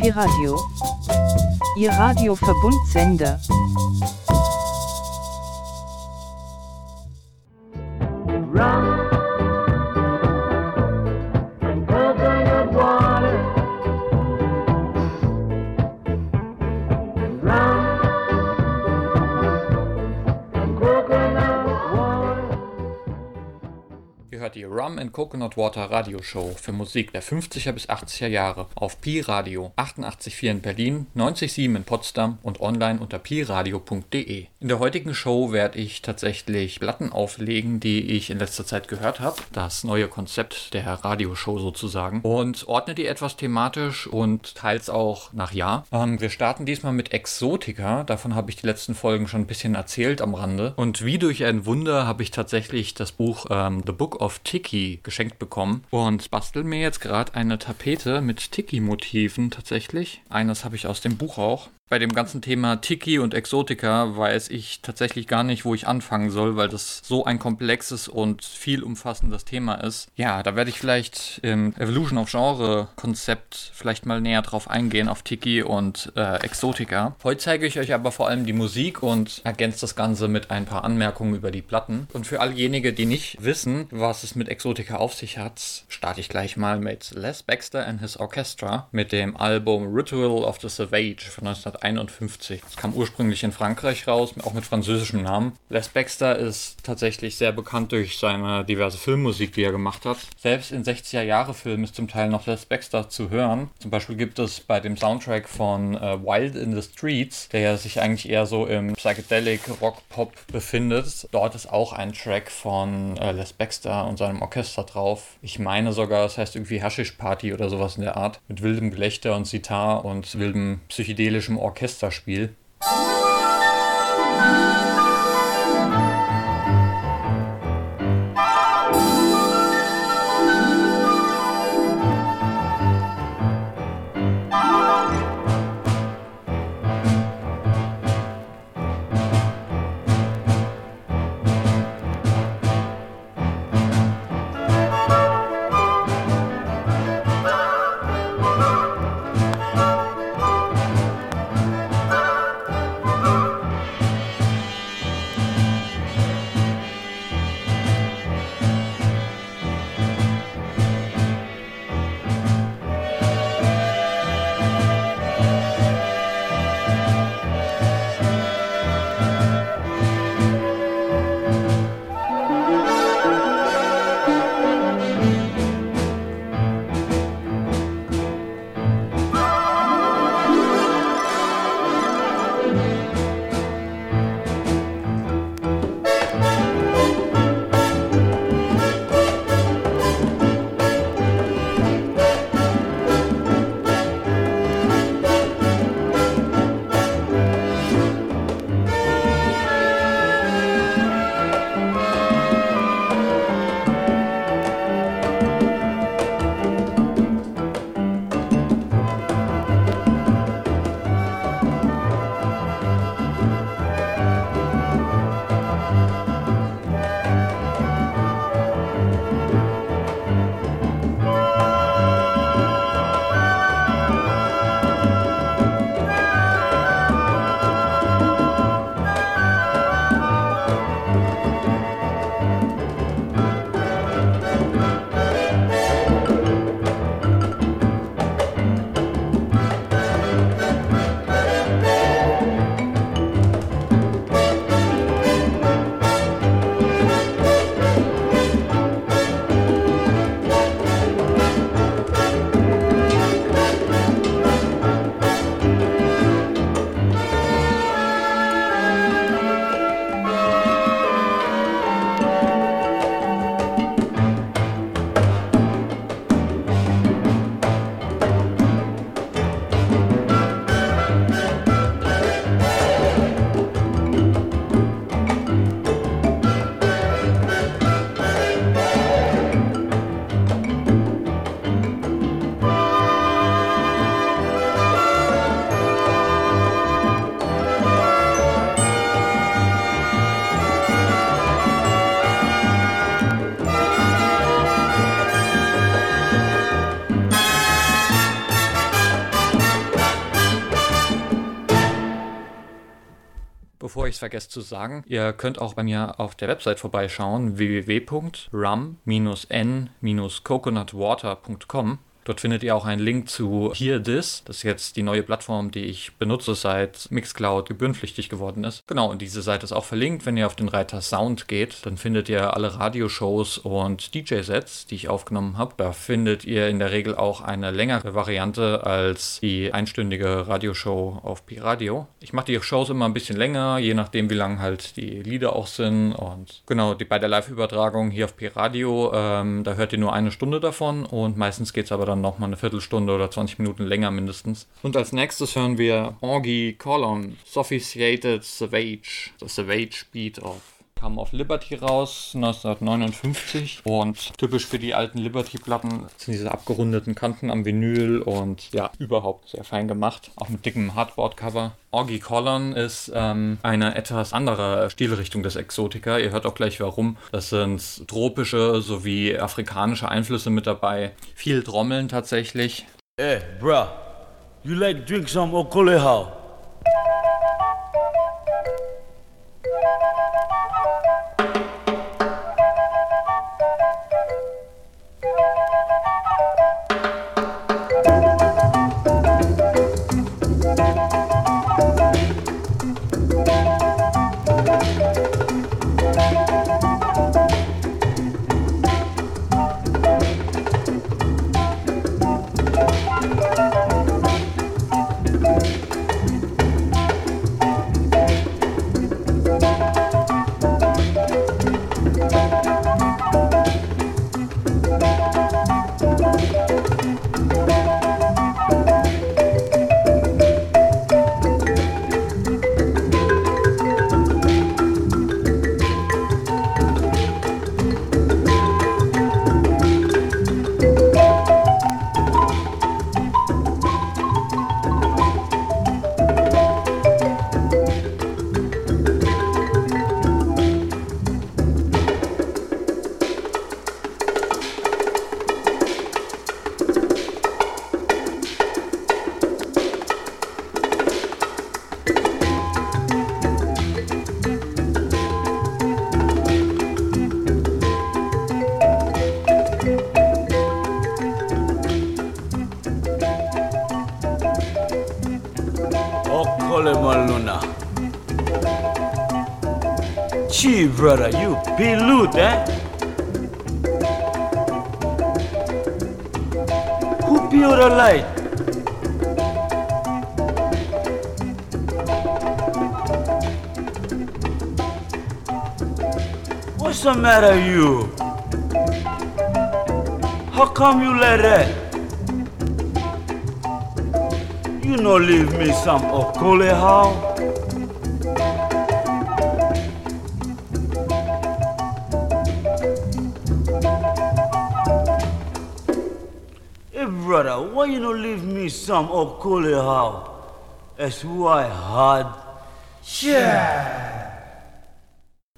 Piradio. Ihr Radioverbundsender. And Coconut Water Radioshow für Musik der 50er bis 80er Jahre auf Pi Radio 88.4 in Berlin, 90.7 in Potsdam und online unter piradio.de. In der heutigen Show werde ich tatsächlich Platten auflegen, die ich in letzter Zeit gehört habe. Das neue Konzept der Radioshow sozusagen. Und ordne die etwas thematisch und teils auch nach Jahr. Ähm, wir starten diesmal mit Exotica. Davon habe ich die letzten Folgen schon ein bisschen erzählt am Rande. Und wie durch ein Wunder habe ich tatsächlich das Buch ähm, The Book of Tick Geschenkt bekommen und bastel mir jetzt gerade eine Tapete mit Tiki-Motiven tatsächlich. Eines habe ich aus dem Buch auch bei dem ganzen Thema Tiki und Exotika weiß ich tatsächlich gar nicht, wo ich anfangen soll, weil das so ein komplexes und viel umfassendes Thema ist. Ja, da werde ich vielleicht im Evolution of Genre Konzept vielleicht mal näher drauf eingehen, auf Tiki und äh, Exotika. Heute zeige ich euch aber vor allem die Musik und ergänze das Ganze mit ein paar Anmerkungen über die Platten. Und für allejenigen, die nicht wissen, was es mit Exotika auf sich hat, starte ich gleich mal mit Les Baxter and His Orchestra mit dem Album Ritual of the Savage von 19 1951. Es kam ursprünglich in Frankreich raus, auch mit französischem Namen. Les Baxter ist tatsächlich sehr bekannt durch seine diverse Filmmusik, die er gemacht hat. Selbst in 60er-Jahre-Filmen ist zum Teil noch Les Baxter zu hören. Zum Beispiel gibt es bei dem Soundtrack von äh, Wild in the Streets, der ja sich eigentlich eher so im Psychedelic Rock Pop befindet. Dort ist auch ein Track von äh, Les Baxter und seinem Orchester drauf. Ich meine sogar, es das heißt irgendwie Hashish Party oder sowas in der Art. Mit wildem Gelächter und Sitar und wildem psychedelischem Orchester. Orchesterspiel. Vergesse zu sagen, ihr könnt auch bei mir auf der Website vorbeischauen, www.rum-n-coconutwater.com. Dort findet ihr auch einen Link zu Hear This. Das ist jetzt die neue Plattform, die ich benutze, seit Mixcloud gebührenpflichtig geworden ist. Genau, und diese Seite ist auch verlinkt. Wenn ihr auf den Reiter Sound geht, dann findet ihr alle Radioshows und DJ-Sets, die ich aufgenommen habe. Da findet ihr in der Regel auch eine längere Variante als die einstündige Radioshow auf Pi-Radio. Ich mache die Shows immer ein bisschen länger, je nachdem, wie lang halt die Lieder auch sind. Und genau, die, bei der Live-Übertragung hier auf Pi-Radio, ähm, da hört ihr nur eine Stunde davon und meistens geht es aber dann nochmal eine Viertelstunde oder 20 Minuten länger mindestens. Und als nächstes hören wir Orgy Column, Sophisticated Savage, das Savage Beat auf kam auf Liberty raus 1959 und typisch für die alten Liberty-Platten sind diese abgerundeten Kanten am Vinyl und ja, überhaupt sehr fein gemacht, auch mit dickem Hardboard-Cover. Orgy Collon ist ähm, eine etwas andere Stilrichtung des Exotika. Ihr hört auch gleich warum. Das sind tropische sowie afrikanische Einflüsse mit dabei. Viel Trommeln tatsächlich. Hey, bruh, you like drink some Okolehau? Brother, you pilut, eh? Who light? What's the matter, you? How come you let that? You no leave me some okolehao? You no leave me some okolehao? That's why hard.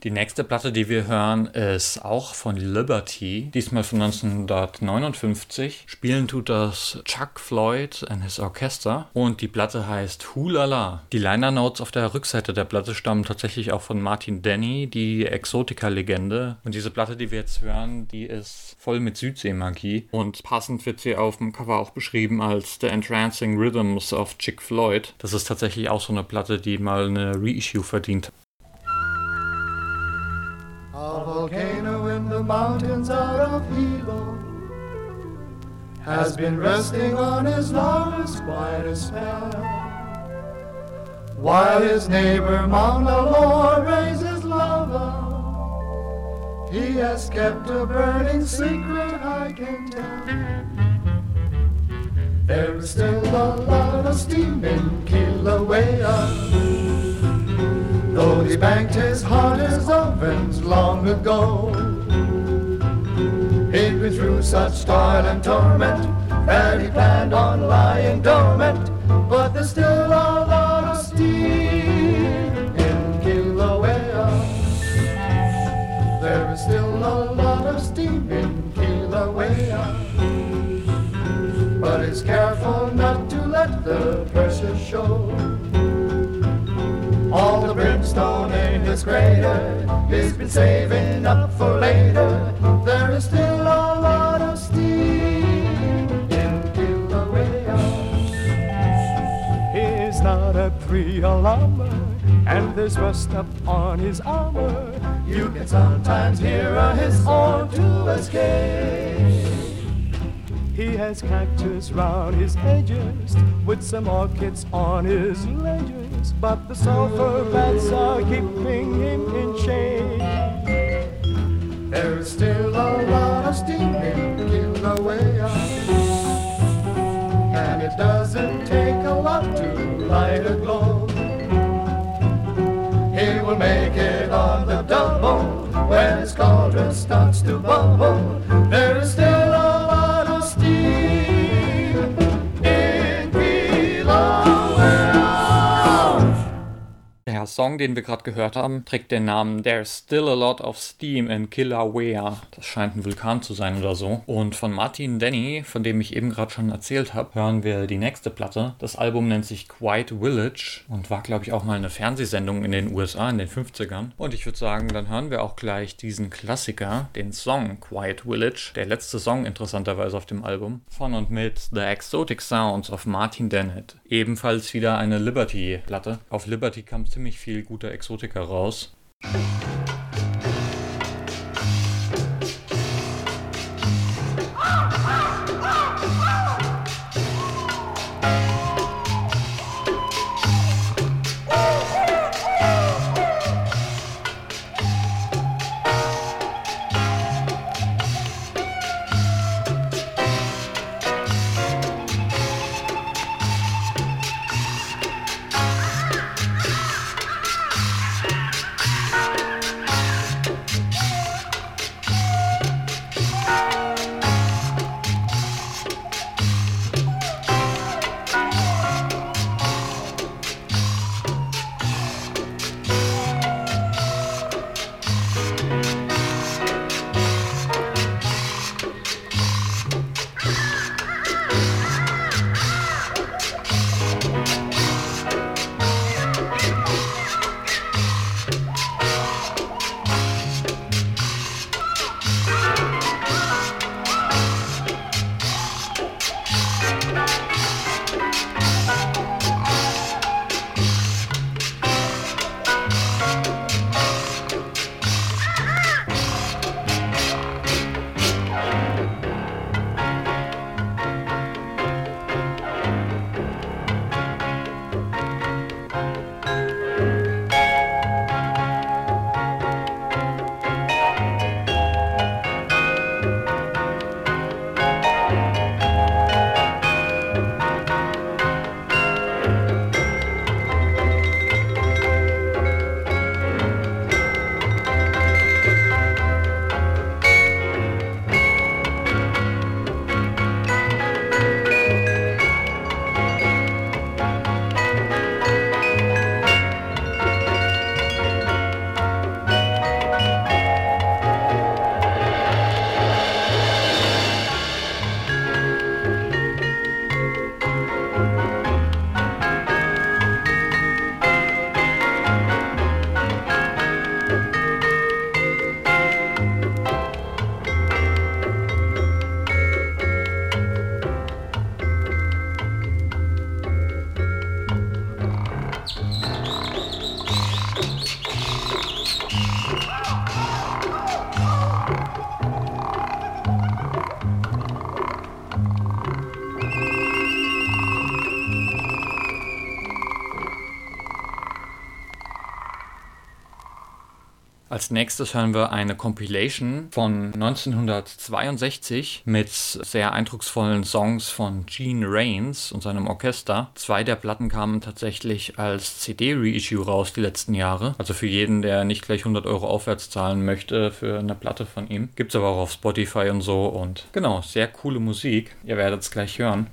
Die nächste Platte, die wir hören, ist auch von Liberty, diesmal von 1959. Spielen tut das Chuck Floyd and his Orchester und die Platte heißt Hulala. Die Liner Notes auf der Rückseite der Platte stammen tatsächlich auch von Martin Denny, die Exotica-Legende. Und diese Platte, die wir jetzt hören, die ist voll mit Südseemagie und passend wird sie auf dem Cover auch beschrieben als The Entrancing Rhythms of Chick Floyd. Das ist tatsächlich auch so eine Platte, die mal eine Reissue verdient A volcano in the mountains out of Hilo has been resting on his laurels quite a spell. While his neighbor Mauna Loa raises lava, he has kept a burning secret I can tell. There is still a lot of steam in Kilauea. Though he banked his heart as ovens long ago. He'd been through such toil and torment that he planned on lying dormant. But there's still a lot of steam in Kilauea. There is still a lot of steam in Kilauea. But he's careful not to let the pressure show. All the brimstone in his crater, he's been saving up for later. There is still a lot of steam in Kilauea. He's not a three-alarmer, and there's rust up on his armor. You can sometimes hear his horn to escape. He has cactus round his edges with some orchids on his ledges, but the sulfur bats are keeping him in shape. There's still a lot of steam in Kilauea, and it doesn't take a lot to light a glow. He will make it on the double when his cauldron starts to bubble. There is still Der Song, den wir gerade gehört haben, trägt den Namen There's Still a Lot of Steam in Kilauea. Das scheint ein Vulkan zu sein oder so. Und von Martin Denny, von dem ich eben gerade schon erzählt habe, hören wir die nächste Platte. Das Album nennt sich Quiet Village und war, glaube ich, auch mal eine Fernsehsendung in den USA in den 50ern. Und ich würde sagen, dann hören wir auch gleich diesen Klassiker, den Song Quiet Village. Der letzte Song interessanterweise auf dem Album. Von und mit The Exotic Sounds of Martin Dennett. Ebenfalls wieder eine Liberty-Platte. Auf Liberty kam ziemlich viel guter Exotiker raus. Nächstes hören wir eine Compilation von 1962 mit sehr eindrucksvollen Songs von Gene Rains und seinem Orchester. Zwei der Platten kamen tatsächlich als CD-Reissue raus die letzten Jahre. Also für jeden, der nicht gleich 100 Euro aufwärts zahlen möchte für eine Platte von ihm. Gibt es aber auch auf Spotify und so. Und genau, sehr coole Musik. Ihr werdet es gleich hören.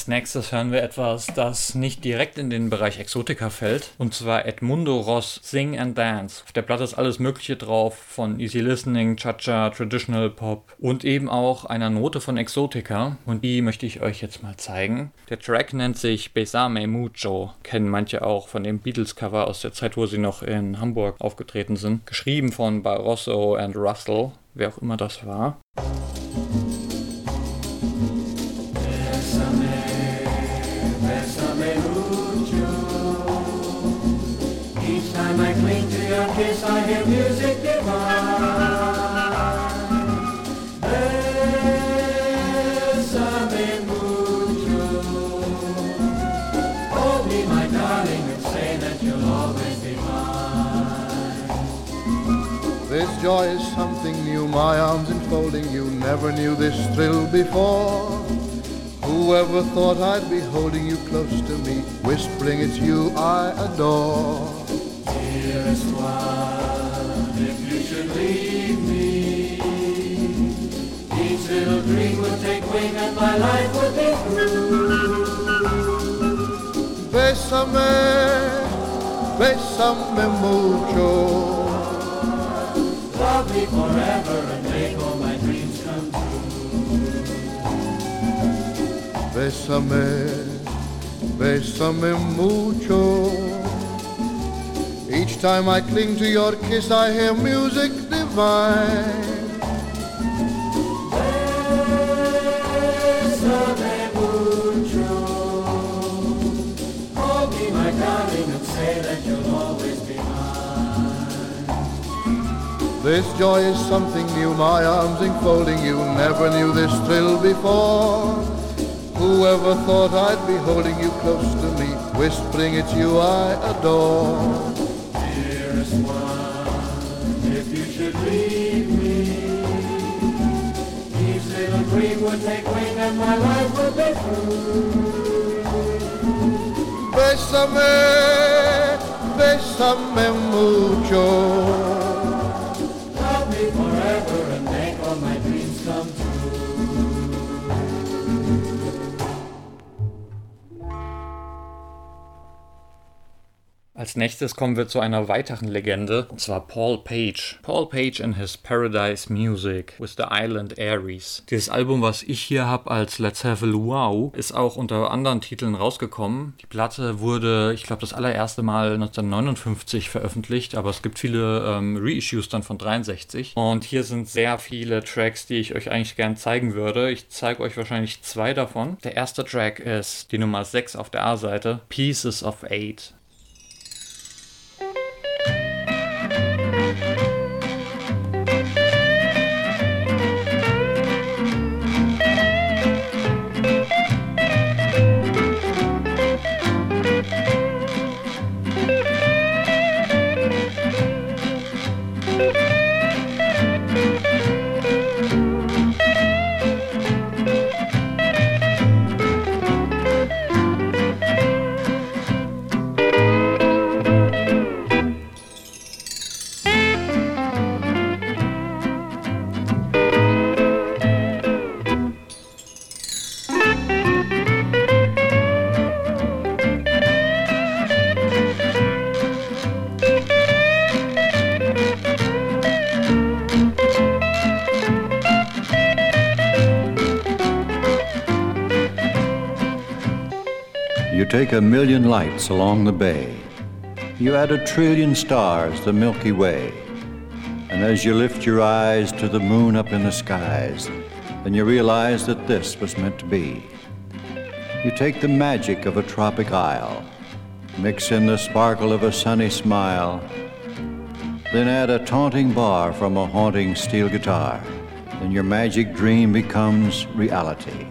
Als nächstes hören wir etwas, das nicht direkt in den Bereich Exotika fällt, und zwar Edmundo Ross Sing and Dance. Auf der Platte ist alles Mögliche drauf, von Easy Listening, Cha-Cha, Traditional Pop und eben auch einer Note von Exotika. Und die möchte ich euch jetzt mal zeigen. Der Track nennt sich Besame Mucho, kennen manche auch von dem Beatles-Cover aus der Zeit, wo sie noch in Hamburg aufgetreten sind. Geschrieben von Barroso and Russell, wer auch immer das war. Joy is something new, my arms enfolding you. Never knew this thrill before. Whoever thought I'd be holding you close to me, whispering it's you I adore. Dearest one, if you should leave me, each little dream would take wing and my life would be through. Bésame, bésame mucho. Love me forever and make all my dreams come true. Bésame, bésame mucho. Each time I cling to your kiss, I hear music divine. This joy is something new, my arms enfolding you. Never knew this thrill before. Whoever thought I'd be holding you close to me, whispering it's you I adore. Dearest one, if you should leave me, each little dream would take wing and my life would be through. Bésame, bésame mucho. Als nächstes kommen wir zu einer weiteren Legende, und zwar Paul Page. Paul Page in his Paradise Music with the Island Aries. Dieses Album, was ich hier habe als Let's Have a Luau, ist auch unter anderen Titeln rausgekommen. Die Platte wurde, ich glaube, das allererste Mal 1959 veröffentlicht, aber es gibt viele ähm, Reissues dann von 63. Und hier sind sehr viele Tracks, die ich euch eigentlich gern zeigen würde. Ich zeige euch wahrscheinlich zwei davon. Der erste Track ist die Nummer 6 auf der A-Seite, Pieces of Eight. Take a million lights along the bay. You add a trillion stars, the Milky Way. And as you lift your eyes to the moon up in the skies, then you realize that this was meant to be. You take the magic of a tropic isle, mix in the sparkle of a sunny smile, then add a taunting bar from a haunting steel guitar. Then your magic dream becomes reality.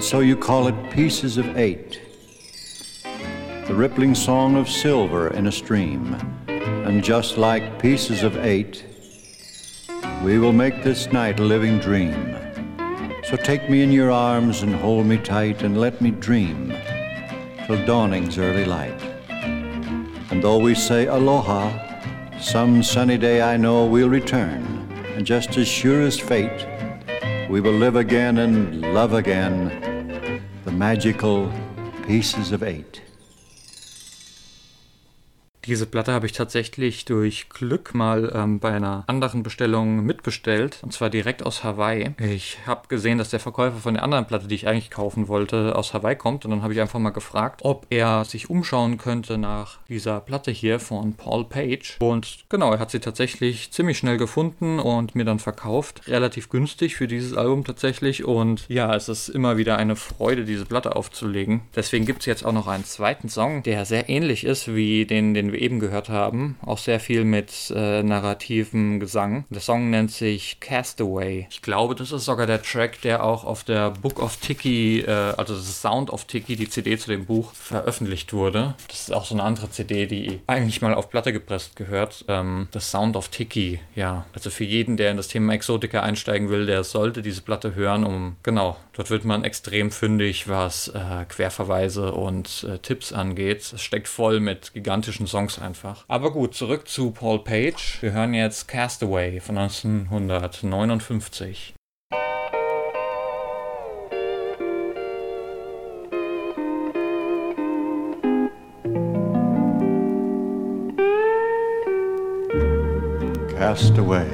So you call it Pieces of Eight the rippling song of silver in a stream. And just like pieces of eight, we will make this night a living dream. So take me in your arms and hold me tight and let me dream till dawning's early light. And though we say aloha, some sunny day I know we'll return. And just as sure as fate, we will live again and love again the magical Pieces of Eight. Diese Platte habe ich tatsächlich durch Glück mal ähm, bei einer anderen Bestellung mitbestellt. Und zwar direkt aus Hawaii. Ich habe gesehen, dass der Verkäufer von der anderen Platte, die ich eigentlich kaufen wollte, aus Hawaii kommt. Und dann habe ich einfach mal gefragt, ob er sich umschauen könnte nach dieser Platte hier von Paul Page. Und genau, er hat sie tatsächlich ziemlich schnell gefunden und mir dann verkauft. Relativ günstig für dieses Album tatsächlich. Und ja, es ist immer wieder eine Freude, diese Platte aufzulegen. Deswegen gibt es jetzt auch noch einen zweiten Song, der sehr ähnlich ist wie den, den wir eben gehört haben. Auch sehr viel mit äh, narrativem Gesang. Der Song nennt sich Castaway. Ich glaube, das ist sogar der Track, der auch auf der Book of Tiki, äh, also das Sound of Tiki, die CD zu dem Buch, veröffentlicht wurde. Das ist auch so eine andere CD, die eigentlich mal auf Platte gepresst gehört. Ähm, das Sound of Tiki, ja. Also für jeden, der in das Thema Exotika einsteigen will, der sollte diese Platte hören, um, genau, dort wird man extrem fündig, was äh, Querverweise und äh, Tipps angeht. Es steckt voll mit gigantischen Songs Songs einfach. Aber gut, zurück zu Paul Page. Wir hören jetzt Castaway von 1959. Cast away,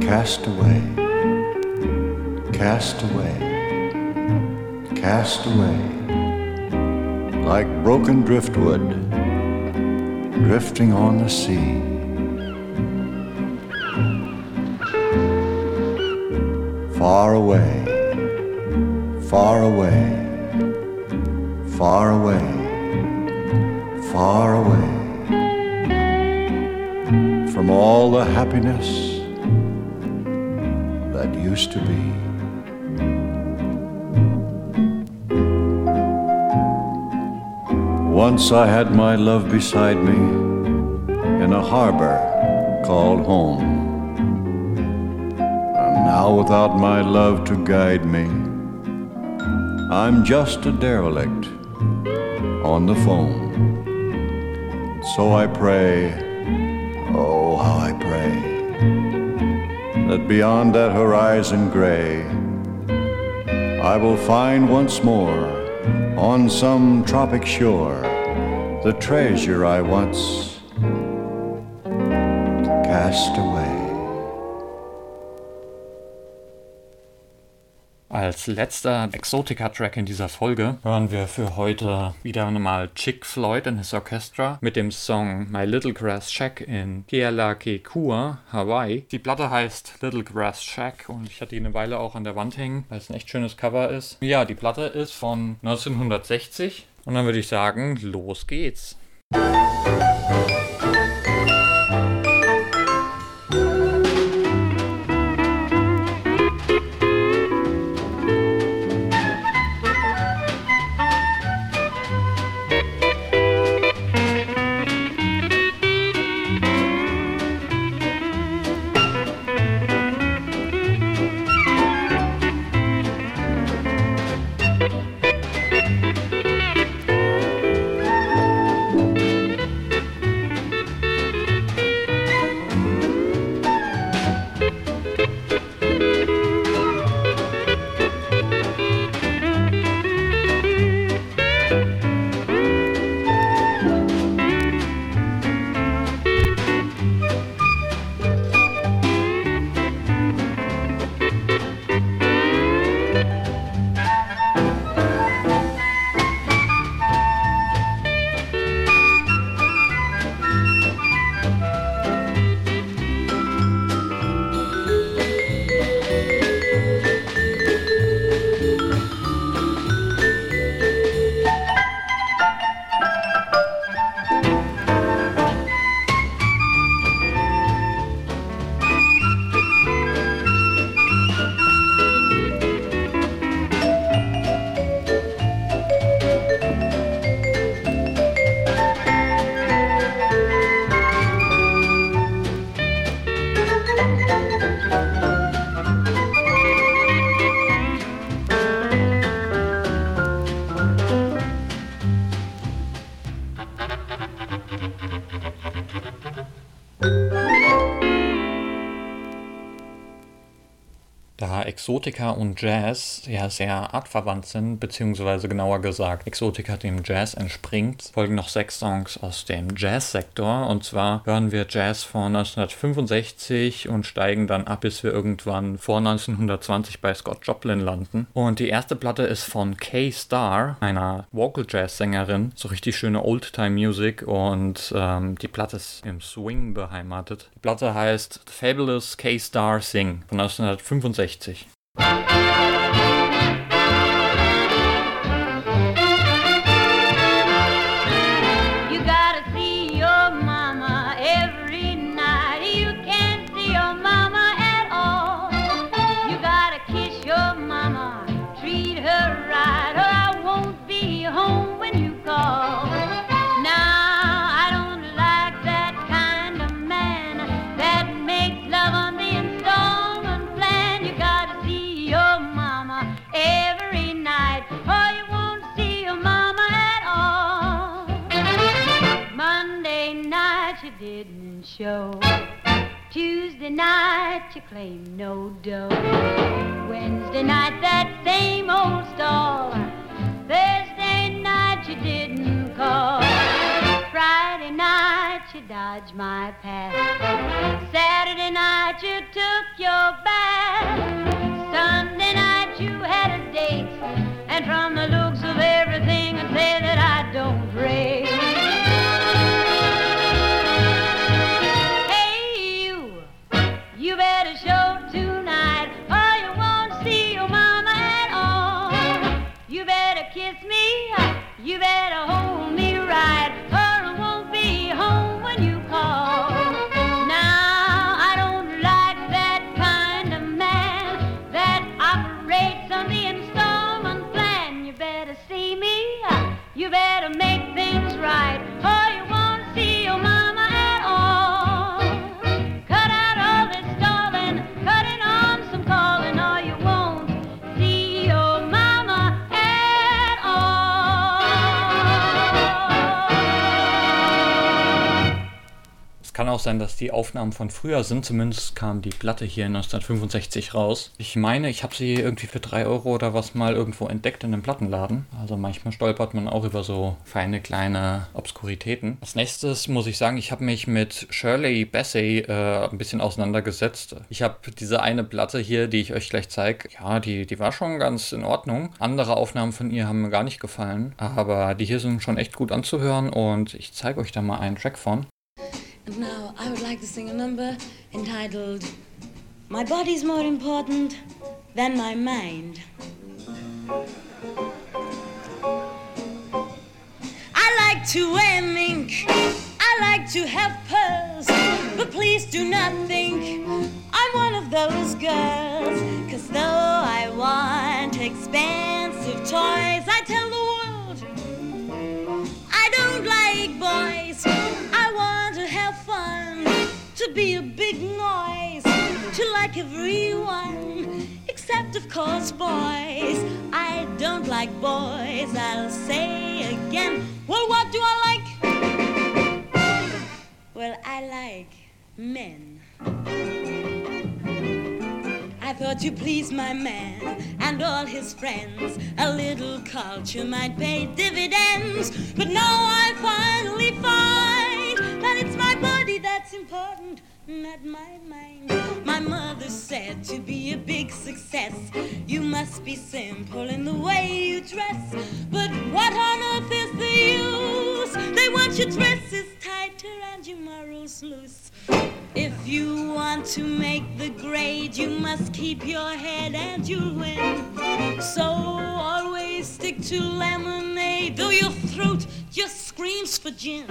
cast away, cast away, cast away, like broken driftwood drifting on the sea. Far away, far away, far away, far away from all the happiness that used to be. Once I had my love beside me in a harbor called home. And now, without my love to guide me, I'm just a derelict on the foam. So I pray, oh, how I pray, that beyond that horizon gray, I will find once more on some tropic shore the treasure I once cast away. Als letzter Exotica-Track in dieser Folge hören wir für heute wieder einmal Chick Floyd and his Orchestra mit dem Song My Little Grass Shack in Kealakekua, Hawaii. Die Platte heißt Little Grass Shack und ich hatte die eine Weile auch an der Wand hängen, weil es ein echt schönes Cover ist. Ja, die Platte ist von 1960 und dann würde ich sagen, los geht's. Da Exotika und Jazz ja sehr artverwandt sind, beziehungsweise genauer gesagt Exotika dem Jazz entspringt, folgen noch sechs Songs aus dem Jazz-Sektor. Und zwar hören wir Jazz von 1965 und steigen dann ab, bis wir irgendwann vor 1920 bei Scott Joplin landen. Und die erste Platte ist von Kay Starr, einer Vocal-Jazz-Sängerin. So richtig schöne Old-Time-Music und ähm, die Platte ist im Swing beheimatet. Die Platte heißt Fabulous Kay Starr Sing von 1965. Claim no dough. Wednesday night that same old stall. Thursday night you didn't call. Friday night you dodged my path. Saturday night you took your bath. Sunday night you had a date. And from the looks of everything I'd say that I don't rate. You auch sein, dass die Aufnahmen von früher sind. Zumindest kam die Platte hier 1965 raus. Ich meine, ich habe sie irgendwie für 3 Euro oder was mal irgendwo entdeckt in einem Plattenladen. Also manchmal stolpert man auch über so feine kleine Obskuritäten. Als nächstes muss ich sagen, ich habe mich mit Shirley Bassey äh, ein bisschen auseinandergesetzt. Ich habe diese eine Platte hier, die ich euch gleich zeige. Ja, die, die war schon ganz in Ordnung. Andere Aufnahmen von ihr haben mir gar nicht gefallen. Aber die hier sind schon echt gut anzuhören und ich zeige euch da mal einen Track von. And now I would like to sing a number entitled My Body's More Important Than My Mind. I like to wear mink, I like to have pearls, but please do not think I'm one of those girls. Cause though I want expensive toys, I tell the world I don't like boys. I want to be a big noise, to like everyone, except of course boys. I don't like boys, I'll say again. Well, what do I like? Well, I like men. I thought to please my man and all his friends, a little culture might pay dividends. But now I finally find that it's my body that's important, not my mind. My mother said to be a big success, you must be simple in the way you dress. But what on earth is the use? They want your dresses If you want to make the grade, you must keep your head and you'll win. So always stick to lemonade, though your throat just screams for gin.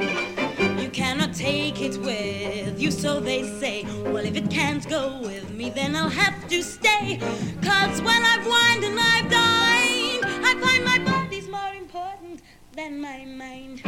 You cannot take it with you, so they say. Well, if it can't go with me, then I'll have to stay. Cause when I've wined and I've dined, I find my body's more important than my mind.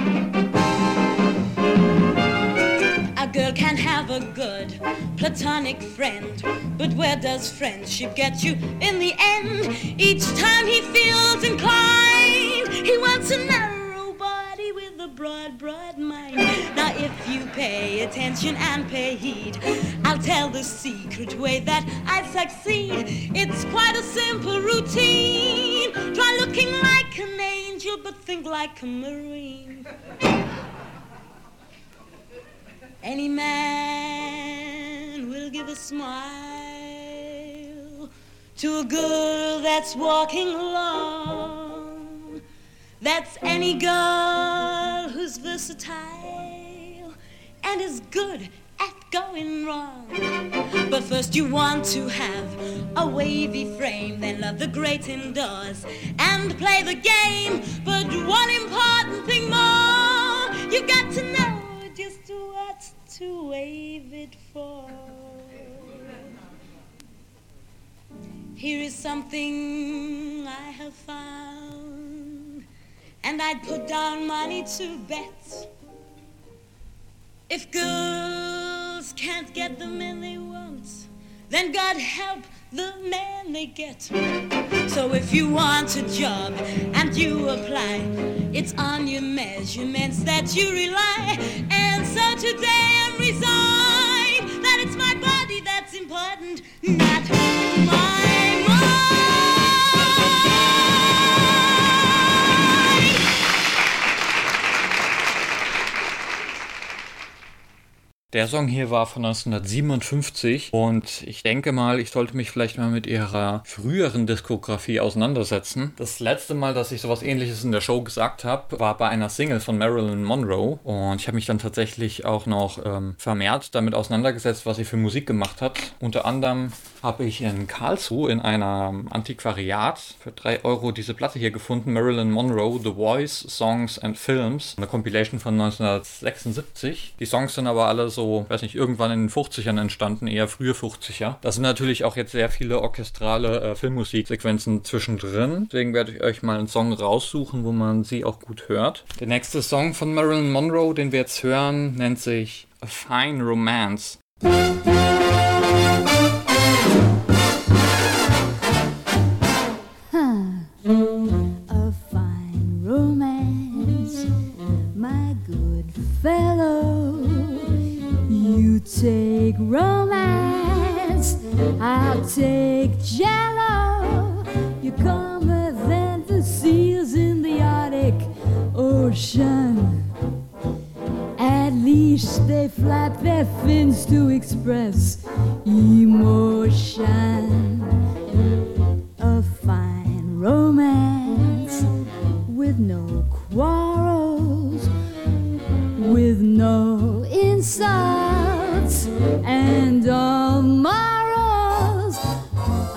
A girl can have a good platonic friend, but where does friendship get you in the end? Each time he feels inclined, he wants a narrow body with a broad, broad mind. Now, if you pay attention and pay heed, I'll tell the secret way that I succeed. It's quite a simple routine. Try looking like an angel, but think like a marine. Any man will give a smile to a girl that's walking along. That's any girl who's versatile and is good at going wrong. But first you want to have a wavy frame, then love the great indoors and play the game. But one important thing more, you got to know to wave it for. Here is something I have found, and I'd put down money to bet. If girls can't get the men they want, then God help the man they get. So if you want a job and you apply, it's on your measurements that you rely. And so today I'm resigned that it's my body that's important, not Der Song hier war von 1957 und ich denke mal, ich sollte mich vielleicht mal mit ihrer früheren Diskografie auseinandersetzen. Das letzte Mal, dass ich sowas ähnliches in der Show gesagt habe, war bei einer Single von Marilyn Monroe und ich habe mich dann tatsächlich auch noch ähm, vermehrt damit auseinandergesetzt, was sie für Musik gemacht hat. Unter anderem habe ich in Karlsruhe in einem Antiquariat für 3 Euro diese Platte hier gefunden, Marilyn Monroe, The Voice, Songs and Films, eine Compilation von 1976. Die Songs sind aber alle so weiß nicht, irgendwann in den 50ern entstanden, eher frühe 50er. Da sind natürlich auch jetzt sehr viele orchestrale äh, Filmmusiksequenzen zwischendrin. Deswegen werde ich euch mal einen Song raussuchen, wo man sie auch gut hört. Der nächste Song von Marilyn Monroe, den wir jetzt hören, nennt sich A Fine Romance. You take romance, I'll take jello. You're calmer than the seals in the Arctic Ocean. At least they flap their fins to express emotion. A fine romance with no quarrels, with no insults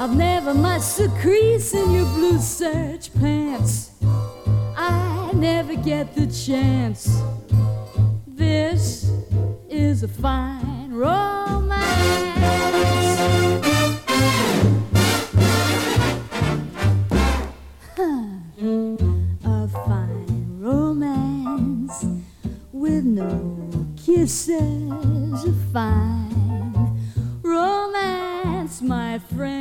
I've never much the crease in your blue serge pants. I never get the chance. This is a fine romance. A fine romance with no kisses. A fine romance, my friend.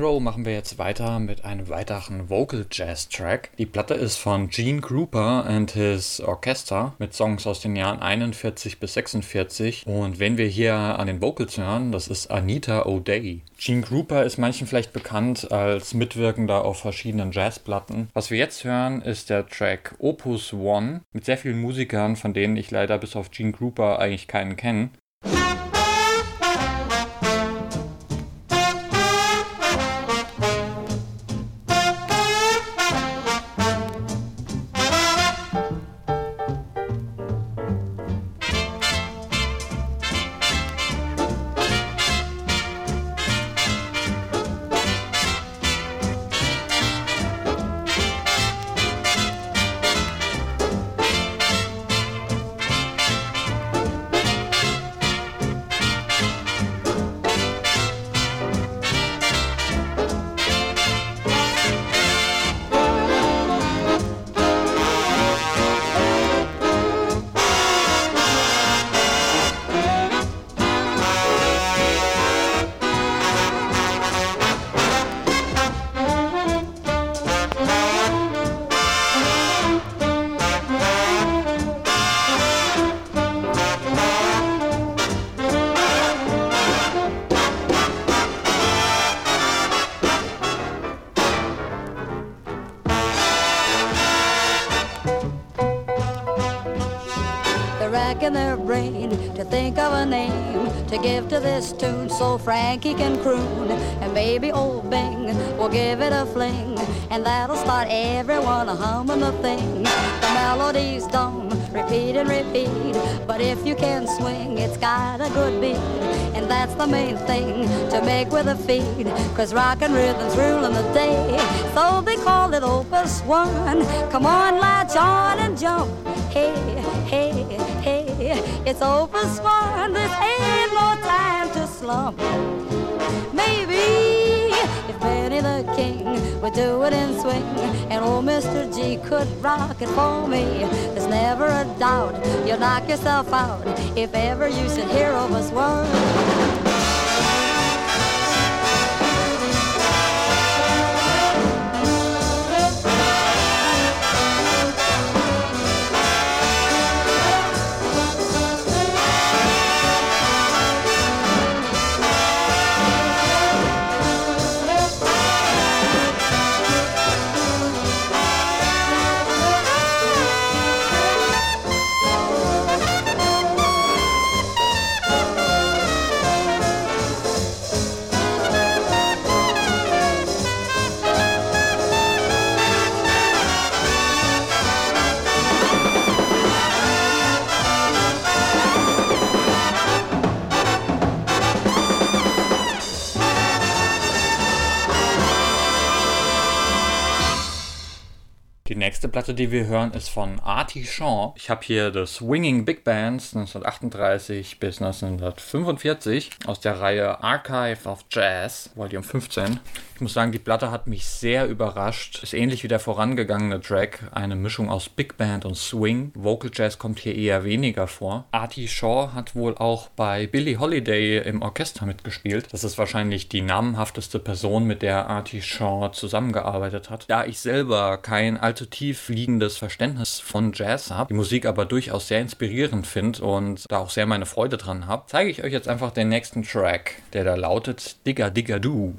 Monroe machen wir jetzt weiter mit einem weiteren Vocal Jazz Track. Die Platte ist von Gene Krupa and his Orchestra mit Songs aus den Jahren 41 bis 46. Und wenn wir hier an den Vocals hören, das ist Anita O'Day. Gene Krupa ist manchen vielleicht bekannt als Mitwirkender auf verschiedenen Jazzplatten. Was wir jetzt hören, ist der Track Opus One mit sehr vielen Musikern, von denen ich leider bis auf Gene Krupa eigentlich keinen kenne. If you can swing, it's got a good beat. And that's the main thing to make with a feed, cause rockin' rhythm's ruling the day. So they call it Opus One. Come on, latch on and jump. Hey, hey, hey, it's Opus One. This ain't no time to slump. Maybe Benny the King would do it in swing, and old Mr. G could rock it for me, there's never a doubt you'll knock yourself out if ever you should hear Opus One. Die die wir hören, ist von Artie Shaw. Ich habe hier das Swinging Big Bands 1938 bis 1945 aus der Reihe Archive of Jazz, Volume 15. Ich muss sagen, die Platte hat mich sehr überrascht. Ist ähnlich wie der vorangegangene Track, eine Mischung aus Big Band und Swing. Vocal Jazz kommt hier eher weniger vor. Artie Shaw hat wohl auch bei Billie Holiday im Orchester mitgespielt. Das ist wahrscheinlich die namenhafteste Person, mit der Artie Shaw zusammengearbeitet hat. Da ich selber kein allzu tief liegendes Verständnis von Jazz habe, die Musik aber durchaus sehr inspirierend finde und da auch sehr meine Freude dran habe, zeige ich euch jetzt einfach den nächsten Track, der da lautet Digga Digga Du.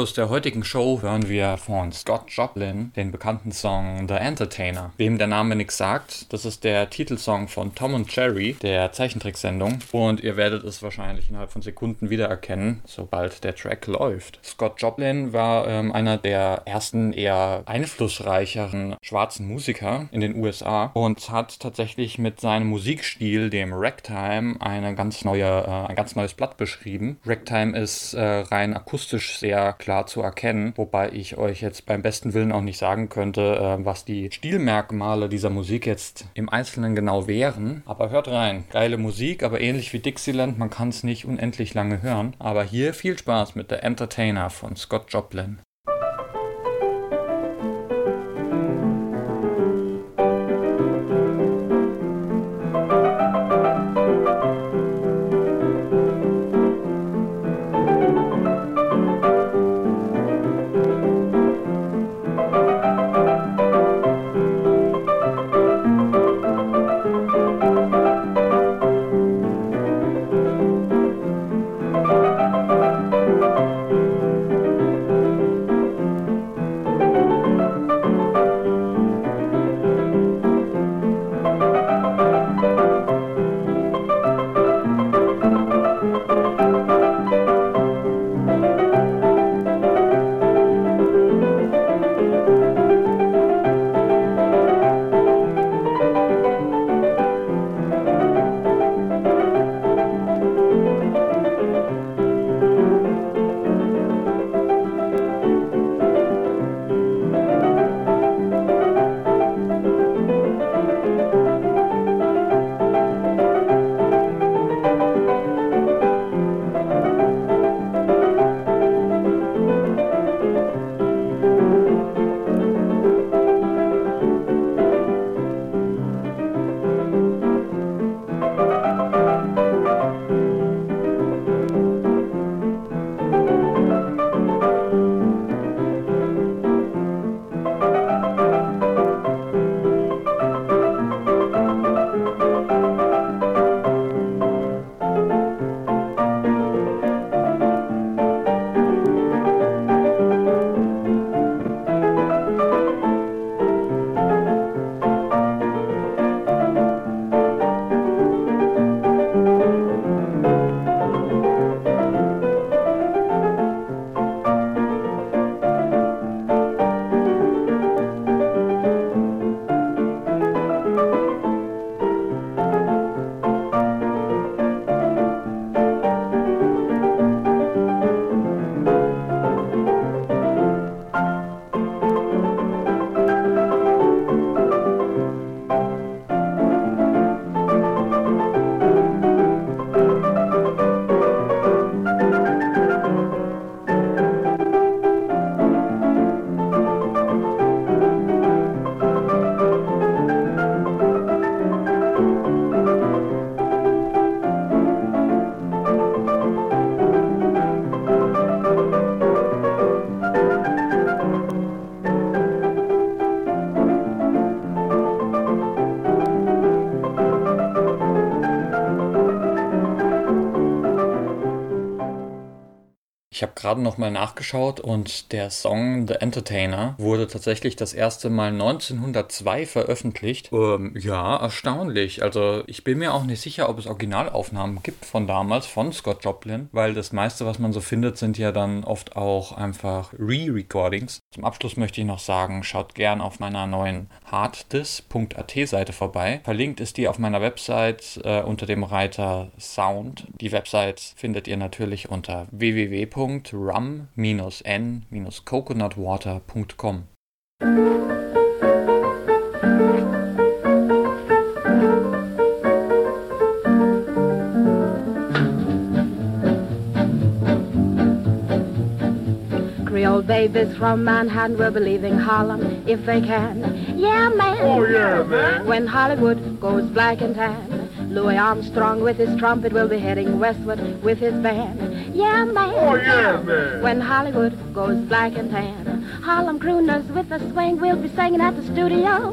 Abschluss der heutigen Show hören wir von Scott Joplin den bekannten Song The Entertainer. Wem der Name nichts sagt, das ist der Titelsong von Tom und Jerry, der Zeichentricksendung. Und ihr werdet es wahrscheinlich innerhalb von Sekunden wiedererkennen, sobald der Track läuft. Scott Joplin war ähm, einer der ersten eher einflussreicheren schwarzen Musiker in den USA und hat tatsächlich mit seinem Musikstil, dem Ragtime, eine ganz neue, äh, ein ganz neues Blatt beschrieben. Ragtime ist äh, rein akustisch sehr klar zu erkennen, wobei ich euch jetzt beim besten Willen auch nicht sagen könnte, äh, was die Stilmerkmale dieser Musik jetzt im Einzelnen genau wären. Aber hört rein. Geile Musik, aber ähnlich wie Dixieland, man kann es nicht unendlich lange hören. Aber hier viel Spaß mit der Entertainer von Scott Joplin. Gerade noch mal nachgeschaut und der Song The Entertainer wurde tatsächlich das erste Mal 1902 veröffentlicht. Ähm, ja, erstaunlich. Also ich bin mir auch nicht sicher, ob es Originalaufnahmen gibt von damals von Scott Joplin, weil das meiste, was man so findet, sind ja dann oft auch einfach Re-Recordings. Zum Abschluss möchte ich noch sagen, schaut gern auf meiner neuen harddisk.at Seite vorbei. Verlinkt ist die auf meiner Website äh, unter dem Reiter Sound. Die Website findet ihr natürlich unter www.rum-n-coconutwater.com. Babies from Manhattan will be leaving Harlem if they can. Yeah, man. Oh, yeah, man. When Hollywood goes black and tan, Louis Armstrong with his trumpet will be heading westward with his band. Yeah, man. Oh, yeah, man. When Hollywood goes black and tan, Harlem crooners with a swing will be singing at the studio.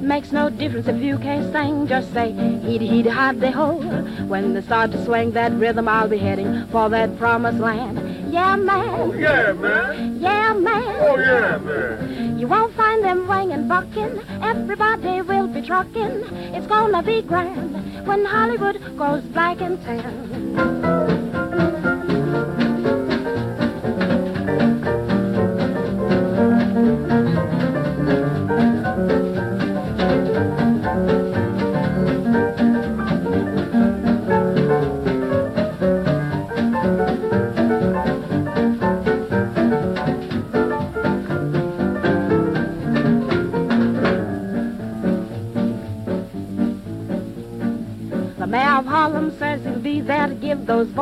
Makes no difference if you can't sing, just say heedy heedy hide ho. When they start to swing that rhythm, I'll be heading for that promised land. Yeah, man. Oh, yeah, man. Yeah, man. Oh, yeah, man. You won't find them winging, bucking. Everybody will be trucking. It's gonna be grand when Hollywood goes black and tan.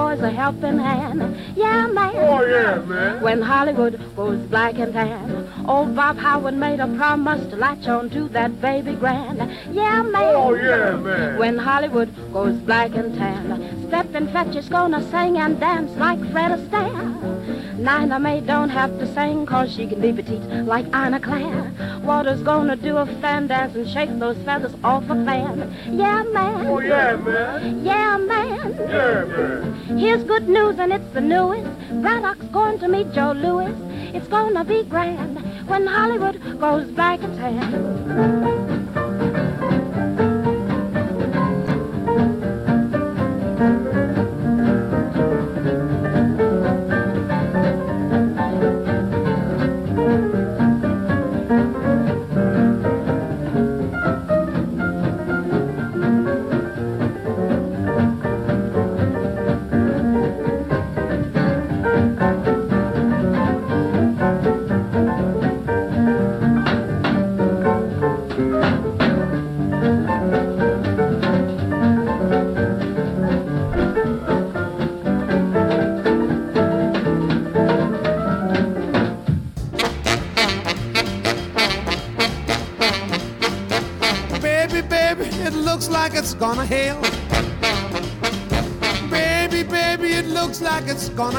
Boys a helping hand. Yeah, man. Oh, yeah, man. When Hollywood goes black and tan. Old Bob Howard made a promise to latch on to that baby grand. Yeah, man. Oh, yeah, man. When Hollywood goes black and tan. Step and Fetch is gonna sing and dance like Fred Astaire. Nina Mae don't have to sing cause she can be petite like Ina Claire. Water's gonna do a fan dance and shake those feathers off a fan. Yeah, man. Oh, yeah, man. Yeah, man. Yeah, man. Here's good news and it's the newest. Braddock's going to meet Joe Louis. It's gonna be grand when Hollywood goes black and tan.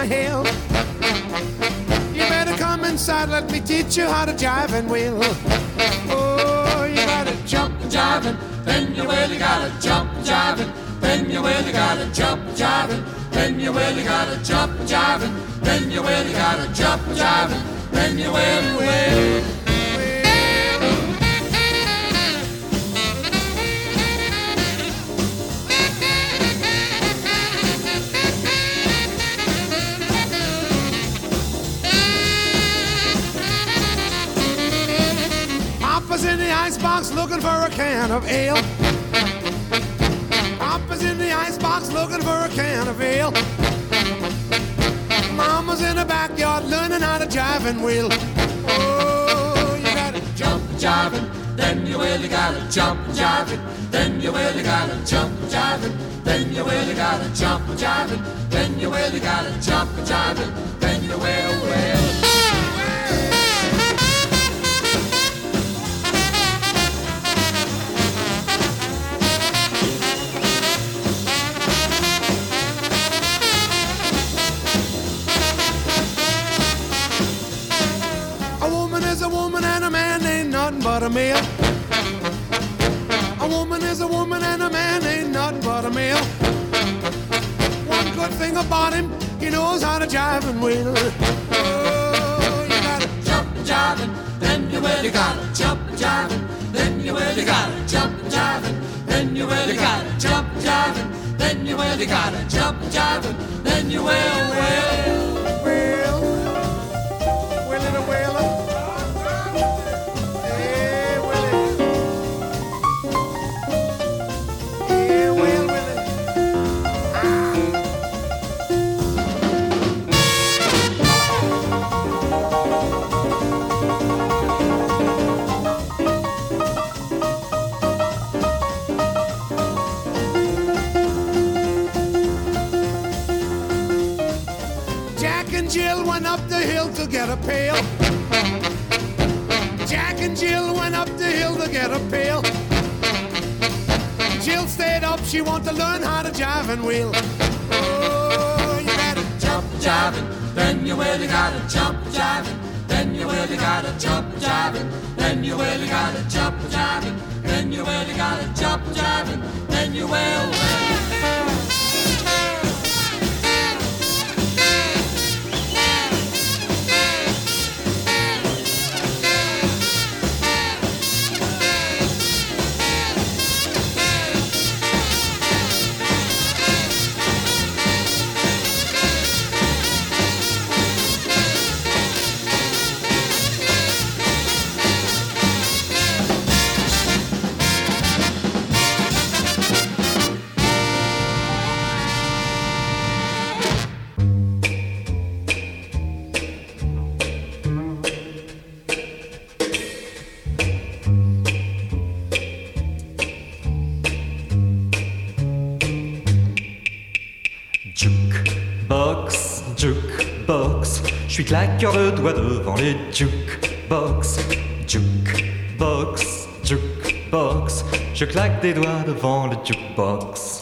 It's. You better come inside, let me teach you how to jive and wheel. He knows how to jive and wheel. Oh, you gotta jump jiving, then you really gotta jump jiving, then you really gotta jump jiving, then you really gotta jump jiving, then you really gotta jump jiving, then you will, will, will. Pail. Jack and Jill went up the hill to get a pail. Jill stayed up, she wanted to learn how to jive and wheel. Oh, you gotta jump jiving, then you really gotta jump jiving, then you really gotta jump jiving, then you really gotta jump jiving, then you really gotta jump jiving, then you will. Jukebox, suis claqueur de doigts devant les jukebox. Jukebox, jukebox, je claque des doigts devant le jukebox.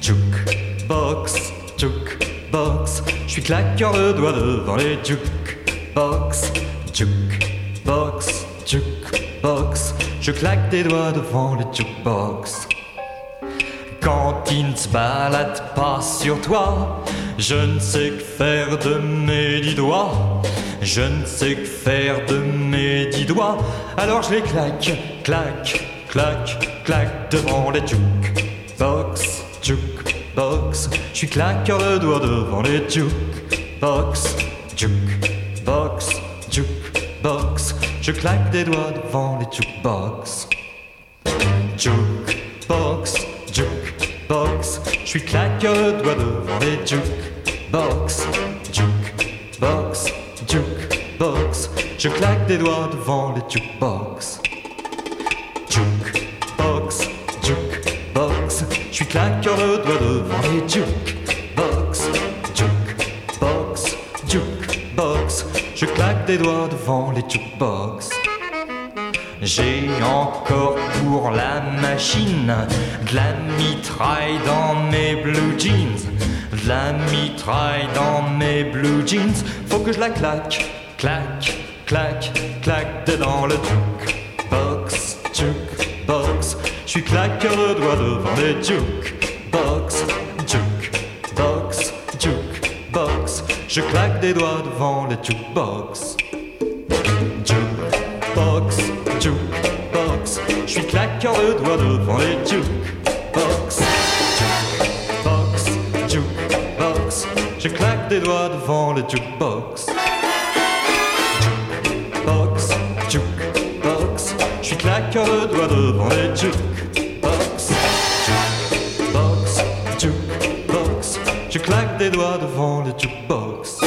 Jukebox, jukebox, je suis claqueur de doigts devant les jukebox. Jukebox, jukebox, je claque des doigts devant le jukebox. Quand il ne se balade pas sur toi, je ne sais que faire de mes dix doigts. Je ne sais que faire de mes dix doigts. Alors je les claque, claque, claque, claque devant les jukebox, jukebox. Je suis claqueur de doigts devant les jukebox, jukebox, jukebox. Je claque des doigts devant les jukebox. Jukebox, jukebox, je suis claqueur de doigts devant les jukebox, jukebox, jukebox, je claque des doigts devant les jukebox. Jukebox, jukebox, je suis claqueur de doigts devant les jukebox, jukebox, jukebox, je claque des doigts devant les jukebox. J'ai encore pour la machine de la mitraille dans mes blue jeans. La mitraille dans mes blue jeans. Faut que je la claque, claque, claque, claque dedans le jukebox, jukebox. Je suis claqueur de doigts devant les jukebox, jukebox, jukebox. Je claque des doigts devant les jukebox. Jukebox, jukebox, je suis claqueur de doigts devant les jukebox. Des doigts devant les jukebox. Jukebox, jukebox, je suis claqueur de doigts devant les jukebox. Jukebox, jukebox, je claque des doigts devant les jukebox.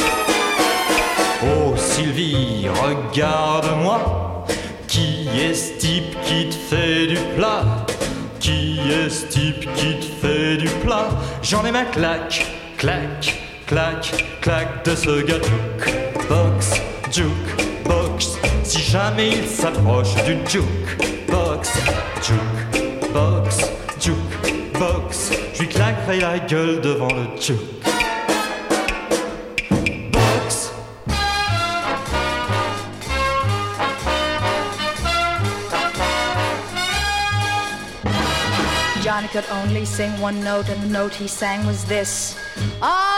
Oh Sylvie, regarde-moi. Qui est ce type qui te fait du plat? Qui est ce type qui te fait du plat? J'en ai ma claque, claque, claque, claque de ce gars Jukebox, jukebox Si jamais il s'approche du jukebox Jukebox, jukebox Je lui claquerai la gueule devant le juk Johnny could only sing one note, and the note he sang was this. Ah,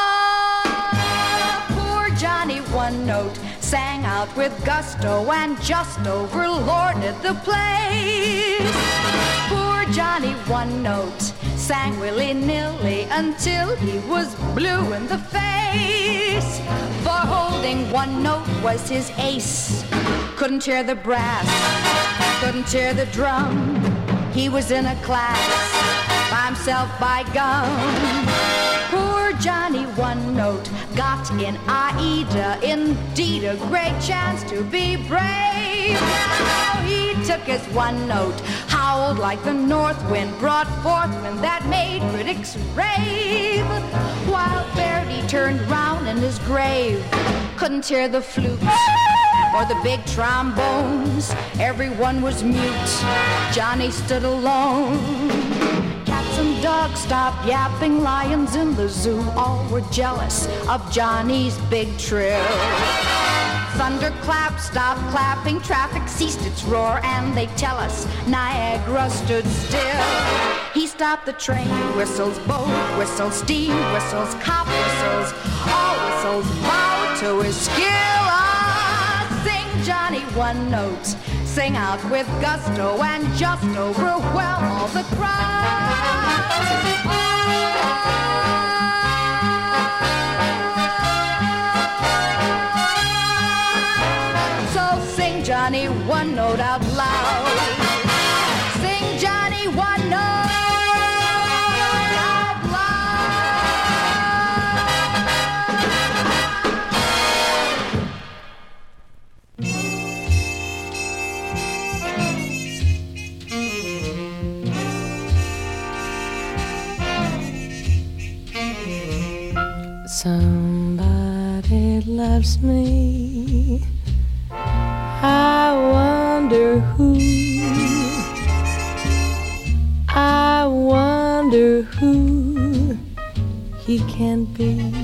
note, sang out with gusto and just overlorded the place. Poor Johnny, one note, sang willy-nilly until he was blue in the face. For holding one note was his ace. Couldn't tear the brass, couldn't tear the drum. He was in a class by himself by gum. Johnny One Note got in Aida, indeed a great chance to be brave. Now he took his one note, howled like the north wind, brought forth wind that made critics rave. While Verdi turned round in his grave, couldn't hear the flute or the big trombones. Everyone was mute. Johnny stood alone. And dogs stopped yapping. Lions in the zoo all were jealous of Johnny's big trill. thunderclap stopped clapping, traffic ceased its roar, and they tell us Niagara stood still. He stopped the train, whistles, boat whistles, steam whistles, cop whistles, all whistles bow to his skill. Ah, sing Johnny one note, sing out with gusto, and just overwhelm all the crowd. Loves me. I wonder who. I wonder who he can be.